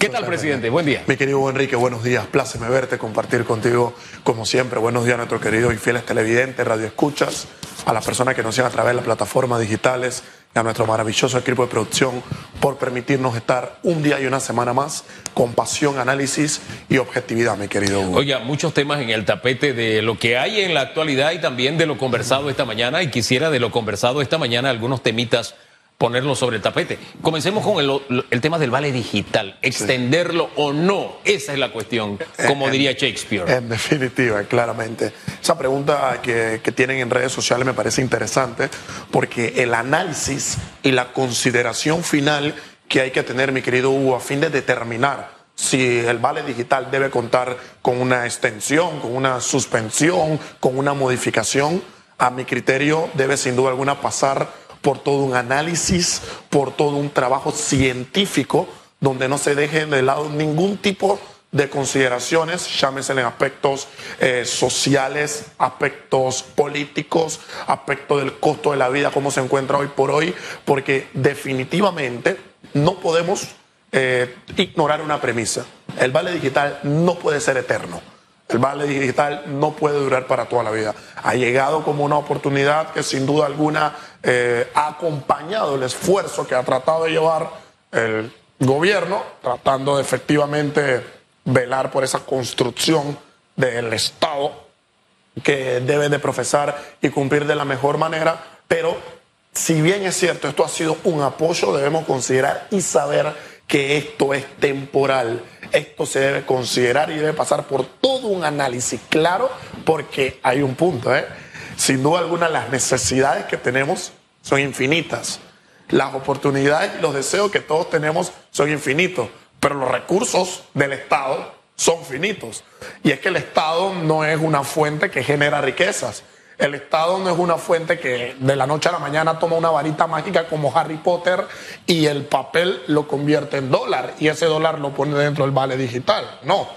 ¿Qué tal, presidente? Buen día. Mi querido Enrique, buenos días. Pláceme verte, compartir contigo, como siempre. Buenos días a nuestros queridos y fieles televidentes, radioescuchas, a las personas que nos siguen a través de las plataformas digitales y a nuestro maravilloso equipo de producción por permitirnos estar un día y una semana más con pasión, análisis y objetividad, mi querido Hugo. Oiga, muchos temas en el tapete de lo que hay en la actualidad y también de lo conversado esta mañana. Y quisiera de lo conversado esta mañana algunos temitas ponerlo sobre el tapete. Comencemos con el, el tema del vale digital, extenderlo o no, esa es la cuestión, como En- diría Shakespeare. En definitiva, claramente. Esa pregunta que, que tienen en redes sociales me parece interesante porque el análisis y la consideración final que hay que tener, mi querido Hugo, a fin de determinar si el vale digital debe contar con una extensión, con una suspensión, con una modificación, a mi criterio debe sin duda alguna pasar por todo un análisis, por todo un trabajo científico, donde no se deje de lado ningún tipo de consideraciones, llámese en aspectos eh, sociales, aspectos políticos, aspectos del costo de la vida, cómo se encuentra hoy por hoy, porque definitivamente no podemos eh, ignorar una premisa. El vale digital no puede ser eterno. El vale digital no puede durar para toda la vida. Ha llegado como una oportunidad que sin duda alguna eh, ha acompañado el esfuerzo que ha tratado de llevar el gobierno, tratando de efectivamente velar por esa construcción del Estado que debe de profesar y cumplir de la mejor manera, pero si bien es cierto, esto ha sido un apoyo, debemos considerar y saber que esto es temporal. Esto se debe considerar y debe pasar por todo un análisis claro, porque hay un punto, ¿eh? Sin duda alguna, las necesidades que tenemos son infinitas. Las oportunidades y los deseos que todos tenemos son infinitos, pero los recursos del Estado son finitos. Y es que el Estado no es una fuente que genera riquezas. El Estado no es una fuente que de la noche a la mañana toma una varita mágica como Harry Potter y el papel lo convierte en dólar y ese dólar lo pone dentro del vale digital. No.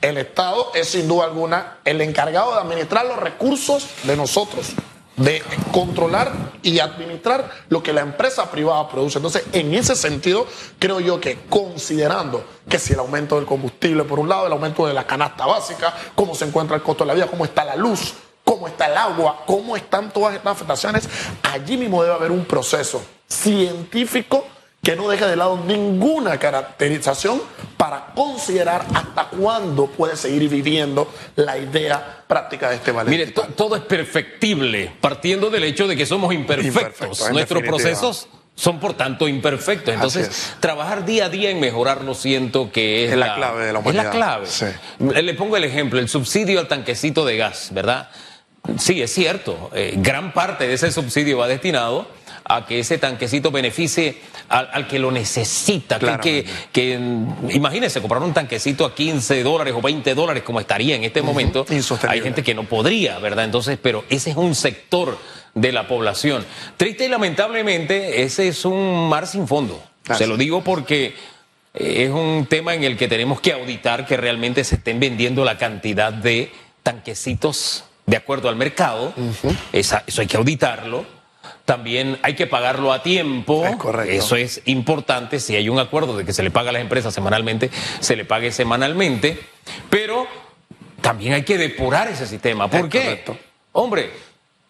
El Estado es sin duda alguna el encargado de administrar los recursos de nosotros de controlar y administrar lo que la empresa privada produce. Entonces, en ese sentido, creo yo que considerando que si el aumento del combustible, por un lado, el aumento de la canasta básica, cómo se encuentra el costo de la vida, cómo está la luz, cómo está el agua, cómo están todas estas afectaciones, allí mismo debe haber un proceso científico que no deje de lado ninguna caracterización para considerar hasta cuándo puede seguir viviendo la idea práctica de este vale Mire, todo es perfectible, partiendo del hecho de que somos imperfectos. Nuestros definitiva. procesos son, por tanto, imperfectos. Entonces, es. trabajar día a día en mejorarlo siento que es, Es la clave de la Es la humanidad. clave. Sí. Le pongo el ejemplo, el subsidio al tanquecito de gas, ¿verdad? Sí, es cierto. eh, gran parte de ese subsidio va destinado a que ese tanquecito beneficie al, al que lo necesita. Que, que, mm, imagínese comprar un tanquecito a 15 dólares o 20 dólares como estaría en este momento. Insostenible. Hay gente que no podría, ¿verdad? Entonces, pero ese es un sector de la población. Triste y lamentablemente, ese es un mar sin fondo. Se lo digo porque eh, es un tema en el que tenemos que auditar que realmente se estén vendiendo la cantidad de tanquecitos de acuerdo al mercado. Esa- eso hay que auditarlo. También hay que pagarlo a tiempo. Es correcto. Eso es importante. Si hay un acuerdo de que se le paga a las empresas semanalmente, se le pague semanalmente. Pero también hay que depurar ese sistema. ¿Por Es qué? correcto. Hombre,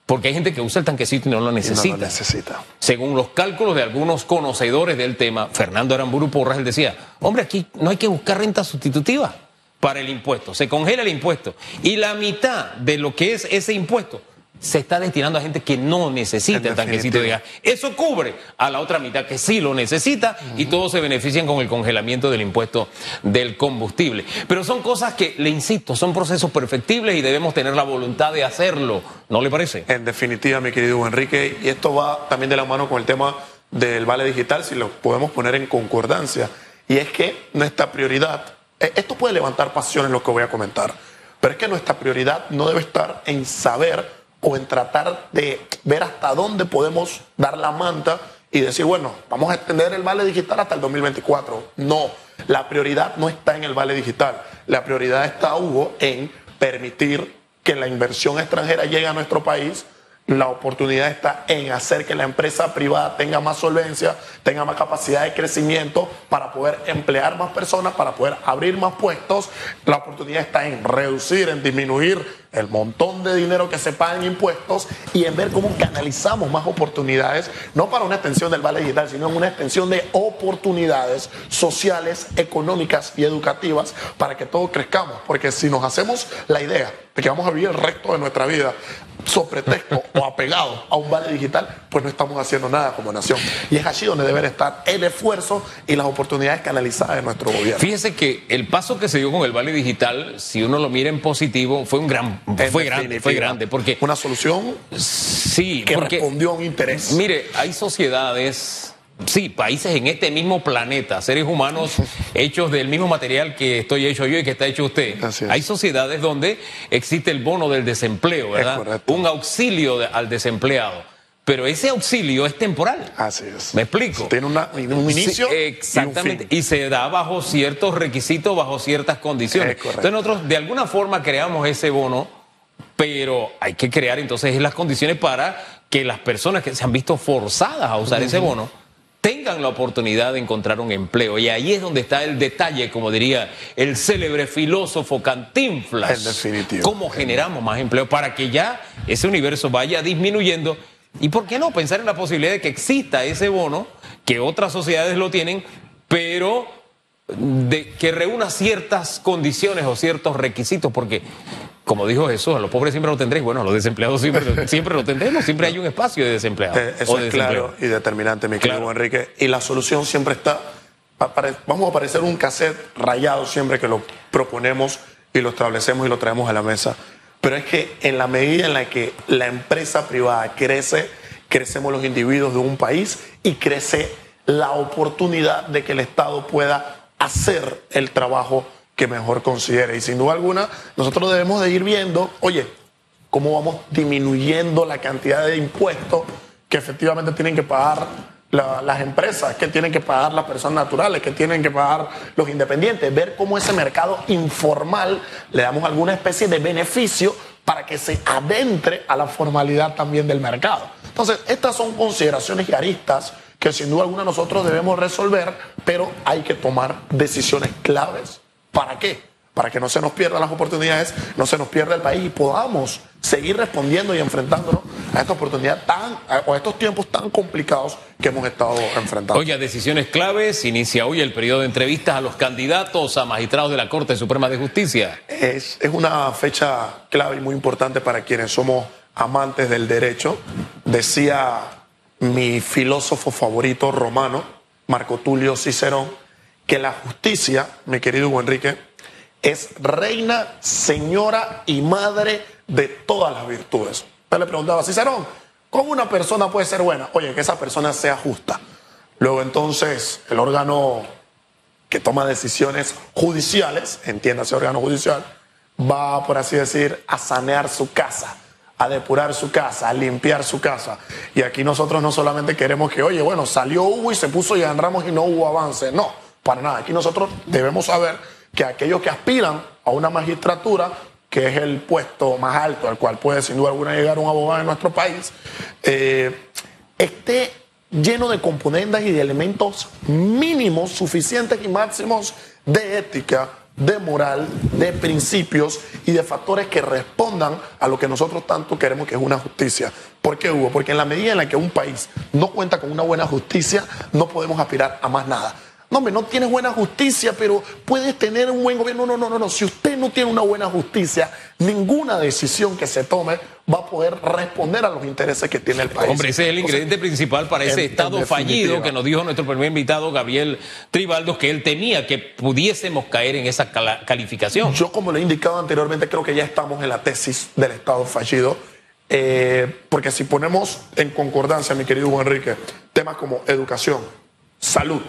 porque hay gente que usa el tanquecito y no lo Y no necesita. lo necesita. Según los cálculos de algunos conocedores del tema, Fernando Aramburu Porras, él decía, hombre, aquí no hay que buscar renta sustitutiva para el impuesto, se congela el impuesto y la mitad de lo que es ese impuesto se está destinando a gente que no necesita el tanquecito de gas. Eso cubre a la otra mitad que sí lo necesita y todos se benefician con el congelamiento del impuesto del combustible. Pero son cosas que, le insisto, son procesos perfectibles y debemos tener la voluntad de hacerlo. ¿No le parece? En definitiva, mi querido Enrique, y esto va también de la mano con el tema del vale digital, si lo podemos poner en concordancia. Y es que nuestra prioridad, esto puede levantar pasiones lo que voy a comentar, pero es que nuestra prioridad no debe estar en saber o en tratar de ver hasta dónde podemos dar la manta y decir, bueno, vamos a extender el vale digital hasta el 2024. No, la prioridad no está en el vale digital. La prioridad está, Hugo, en permitir que la inversión extranjera llegue a nuestro país, la oportunidad está en hacer que la empresa privada tenga más solvencia, tenga más capacidad de crecimiento para poder emplear más personas, para poder abrir más puestos. La oportunidad está en reducir, en disminuir el montón de dinero que se paga en impuestos y en ver cómo canalizamos más oportunidades, no para una extensión del vale digital, sino en una extensión de oportunidades sociales, económicas y educativas para que todos crezcamos. Porque si nos hacemos la idea de que vamos a vivir el resto de nuestra vida sobre pretexto o apegado a un vale digital, pues no estamos haciendo nada como nación. Y es allí donde deben estar el esfuerzo y las oportunidades canalizadas de nuestro gobierno. Fíjese que el paso que se dio con el vale digital, si uno lo mira en positivo, fue un gran, fue grande, fue grande, porque una solución sí, que respondió a un interés. Mire, hay sociedades sí, países en este mismo planeta, seres humanos hechos del mismo material que estoy hecho yo y que está hecho usted. Hay sociedades donde existe el bono del desempleo, ¿verdad? Un auxilio al desempleado. Pero ese auxilio es temporal. Así es. ¿Me explico? Tiene un inicio. exactamente. Y, se da bajo ciertos requisitos, bajo ciertas condiciones. Entonces nosotros de alguna forma creamos ese bono, pero hay que crear entonces las condiciones para que las personas que se han visto forzadas a usar ese bono tengan la oportunidad de encontrar un empleo. Y ahí es donde está el detalle, como diría el célebre filósofo Cantinflas. En definitivo. ¿Cómo generamos más empleo para que ya ese universo vaya disminuyendo? ¿Y por qué no pensar en la posibilidad de que exista ese bono, que otras sociedades lo tienen, pero de que reúna ciertas condiciones o ciertos requisitos? Porque como dijo Jesús, a los pobres siempre lo tendréis, bueno, a los desempleados siempre, siempre lo tendremos, siempre hay un espacio de desempleados. Eh, eso es claro y determinante, mi querido Enrique. Y la solución siempre está, vamos a aparecer un cassette rayado siempre que lo proponemos y lo establecemos y lo traemos a la mesa. Pero es que en la medida en la que la empresa privada crece, crecemos los individuos de un país y crece la oportunidad de que el Estado pueda hacer el trabajo que mejor considere. Y sin duda alguna, nosotros debemos de ir viendo, oye, cómo vamos disminuyendo la cantidad de impuestos que efectivamente tienen que pagar las empresas, que tienen que pagar las personas naturales, que tienen que pagar los independientes, ver cómo ese mercado informal le damos alguna especie de beneficio para que se adentre a la formalidad también del mercado. Entonces, estas son consideraciones y aristas que sin duda alguna nosotros debemos resolver, pero hay que tomar decisiones claves ¿Para qué? Para que no se nos pierdan las oportunidades, no se nos pierda el país y podamos seguir respondiendo y enfrentándonos a esta oportunidad tan, o a estos tiempos tan complicados que hemos estado enfrentando. Oye, decisiones claves. Inicia hoy el periodo de entrevistas a los candidatos a magistrados de la Corte Suprema de Justicia. Es, es una fecha clave y muy importante para quienes somos amantes del derecho. Decía mi filósofo favorito romano, Marco Tulio Cicerón, que la justicia, mi querido Hugo Enrique, es reina, señora y madre de todas las virtudes. Usted le preguntaba, Cicerón, ¿cómo una persona puede ser buena? Oye, que esa persona sea justa. Luego entonces el órgano que toma decisiones judiciales, entiéndase órgano judicial, va, por así decir, a sanear su casa, a depurar su casa, a limpiar su casa. Y aquí nosotros no solamente queremos que, oye, bueno, salió Hugo y se puso y Ramos y no hubo avance. No, para nada. Aquí nosotros debemos saber que aquellos que aspiran a una magistratura, que es el puesto más alto al cual puede sin duda alguna llegar un abogado en nuestro país, eh, esté lleno de componentes y de elementos mínimos, suficientes y máximos de ética, de moral, de principios y de factores que respondan a lo que nosotros tanto queremos que es una justicia. ¿Por qué, Hugo? Porque en la medida en la que un país no cuenta con una buena justicia, no podemos aspirar a más nada. No, hombre, no tienes buena justicia, pero puedes tener un buen gobierno. No, no, no, no. Si usted no tiene una buena justicia, ninguna decisión que se tome va a poder responder a los intereses que tiene el país. Hombre, ese es el ingrediente principal para ese Estado fallido que nos dijo nuestro primer invitado, Gabriel Tribaldo, que él temía que pudiésemos caer en esa calificación. Yo, como le he indicado anteriormente, creo que ya estamos en la tesis del Estado fallido. Eh, porque si ponemos en concordancia, mi querido Juan Enrique, temas como educación, salud,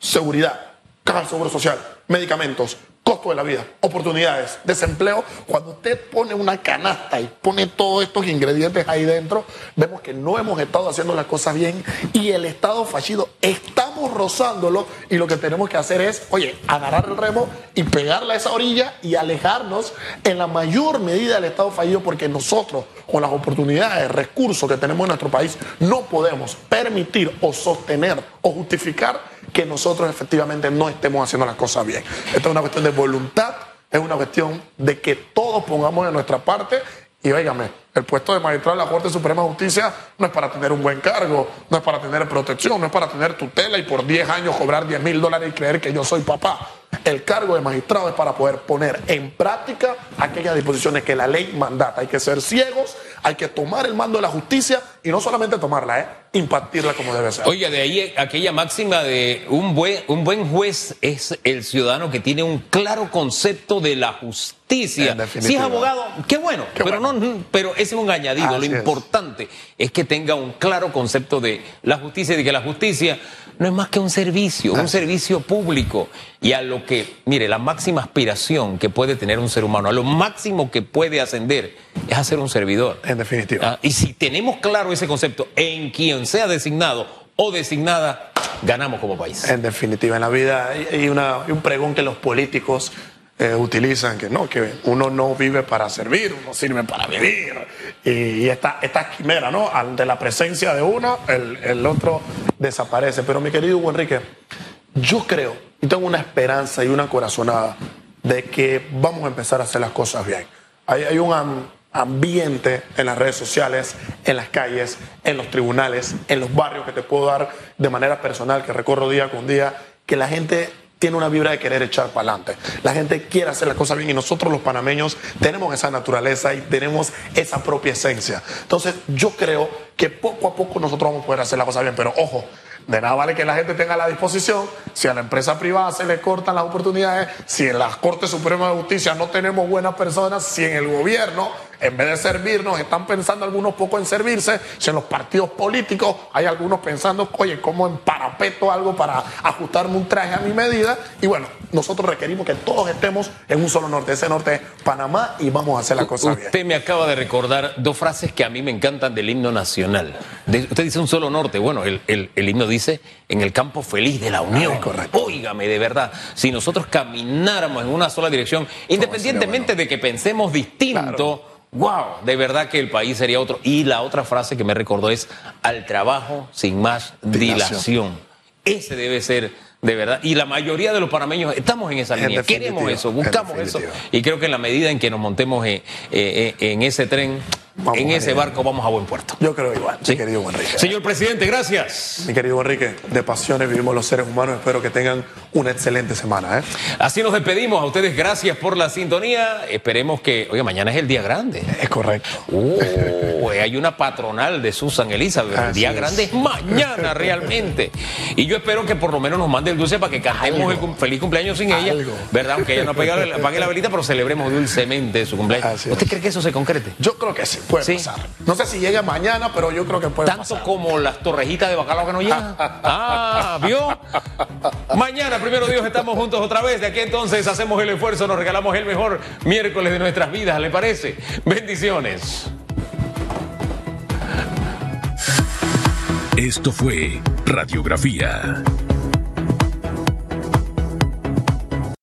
seguridad, caja de seguro social, medicamentos, costo de la vida, oportunidades, desempleo, cuando usted pone una canasta y pone todos estos ingredientes ahí dentro, vemos que no hemos estado haciendo las cosas bien y el Estado fallido. Estamos rozándolo y lo que tenemos que hacer es, oye, agarrar el remo y pegarle a esa orilla y alejarnos en la mayor medida del Estado fallido porque nosotros, con las oportunidades, recursos que tenemos en nuestro país, no podemos permitir o sostener o justificar que nosotros efectivamente no estemos haciendo las cosas bien. Esta es una cuestión de voluntad, es una cuestión de que todos pongamos de nuestra parte y óigame, el puesto de magistrado de la Corte Suprema de Justicia no es para tener un buen cargo, no es para tener protección, no es para tener tutela y por 10 años cobrar 10 mil dólares y creer que yo soy papá. El cargo de magistrado es para poder poner en práctica aquellas disposiciones que la ley mandata. Hay que ser ciegos, hay que tomar el mando de la justicia y no solamente tomarla, ¿eh? Impartirla como debe ser. Oiga, de ahí aquella máxima de un buen, un buen juez es el ciudadano que tiene un claro concepto de la justicia. Si es abogado, qué bueno, pero, No, pero ese es un añadido. Lo importante es. que tenga un claro concepto de la justicia y de que la justicia no es más que un servicio, un servicio público. Y a lo que, mire, la máxima aspiración que puede tener un ser humano, a lo máximo que puede ascender, es hacer un servidor. En definitiva. Ah, y si tenemos claro ese concepto en quien sea designado o designada, ganamos como país. En definitiva, en la vida hay, una, hay un pregón que los políticos eh, utilizan que no, que uno no vive para servir, uno sirve para vivir. Y, esta, esta quimera, ¿no? Ante la presencia de uno, el, el otro desaparece. Pero mi querido Hugo Enrique, yo creo y tengo una esperanza y una corazonada de que vamos a empezar a hacer las cosas bien. Hay, hay un ambiente en las redes sociales, en las calles, en los tribunales, en los barrios que te puedo dar de manera personal, que recorro día con día, que la gente tiene una vibra de querer echar para adelante. La gente quiere hacer las cosas bien y nosotros los panameños tenemos esa naturaleza y tenemos esa propia esencia. Entonces yo creo que poco a poco nosotros vamos a poder hacer las cosas bien, pero ojo, de nada vale que la gente tenga la disposición si a la empresa privada se le cortan las oportunidades, si en la Corte Suprema de Justicia no tenemos buenas personas, si en el gobierno en vez de servirnos, están pensando algunos poco en servirse. Si en los partidos políticos hay algunos pensando, oye, ¿cómo en parapeto algo para ajustarme un traje a mi medida? Y bueno, nosotros requerimos que todos estemos en un solo norte. Ese norte es Panamá y vamos a hacer la cosa bien. Usted me acaba de recordar dos frases que a mí me encantan del himno nacional. usted dice un solo norte. Bueno, el, himno dice en el campo feliz de la unión. Ah, correcto. Óigame, de verdad, si nosotros camináramos en una sola dirección, independientemente de que pensemos distinto wow, de verdad que el país sería otro. Y la otra frase que me recordó es al trabajo sin más dilación. Ese debe ser de verdad. Y la mayoría de los panameños estamos en esa línea. Queremos eso, buscamos eso. Y creo que en la medida en que nos montemos en, en ese tren, en ese barco vamos a buen puerto. Yo creo igual, mi querido Enrique. Señor presidente, gracias. Mi querido Enrique, de pasiones vivimos los seres humanos. Espero que tengan una excelente semana. ¿eh? Así nos despedimos. A ustedes gracias por la sintonía. Esperemos que, oye, mañana es el día grande. Es correcto. Oh, hay una patronal de Susan Elizabeth. el día grande es mañana realmente. Y yo espero que por lo menos nos mande el dulce para que cantemos el feliz cumpleaños sin ella. ¿Verdad? Aunque ella no apague la velita, pero celebremos dulcemente su cumpleaños. ¿Usted cree que eso se concrete? Yo creo que sí. Puede pasar. No sé si llega mañana, pero yo creo que puede Tanto como las torrejitas de bacalao que no llegan. ah, ¿vio? mañana, primero Dios, estamos juntos otra vez. De aquí entonces hacemos el esfuerzo, nos regalamos el mejor miércoles de nuestras vidas, ¿le parece? Bendiciones. Esto fue Radiografía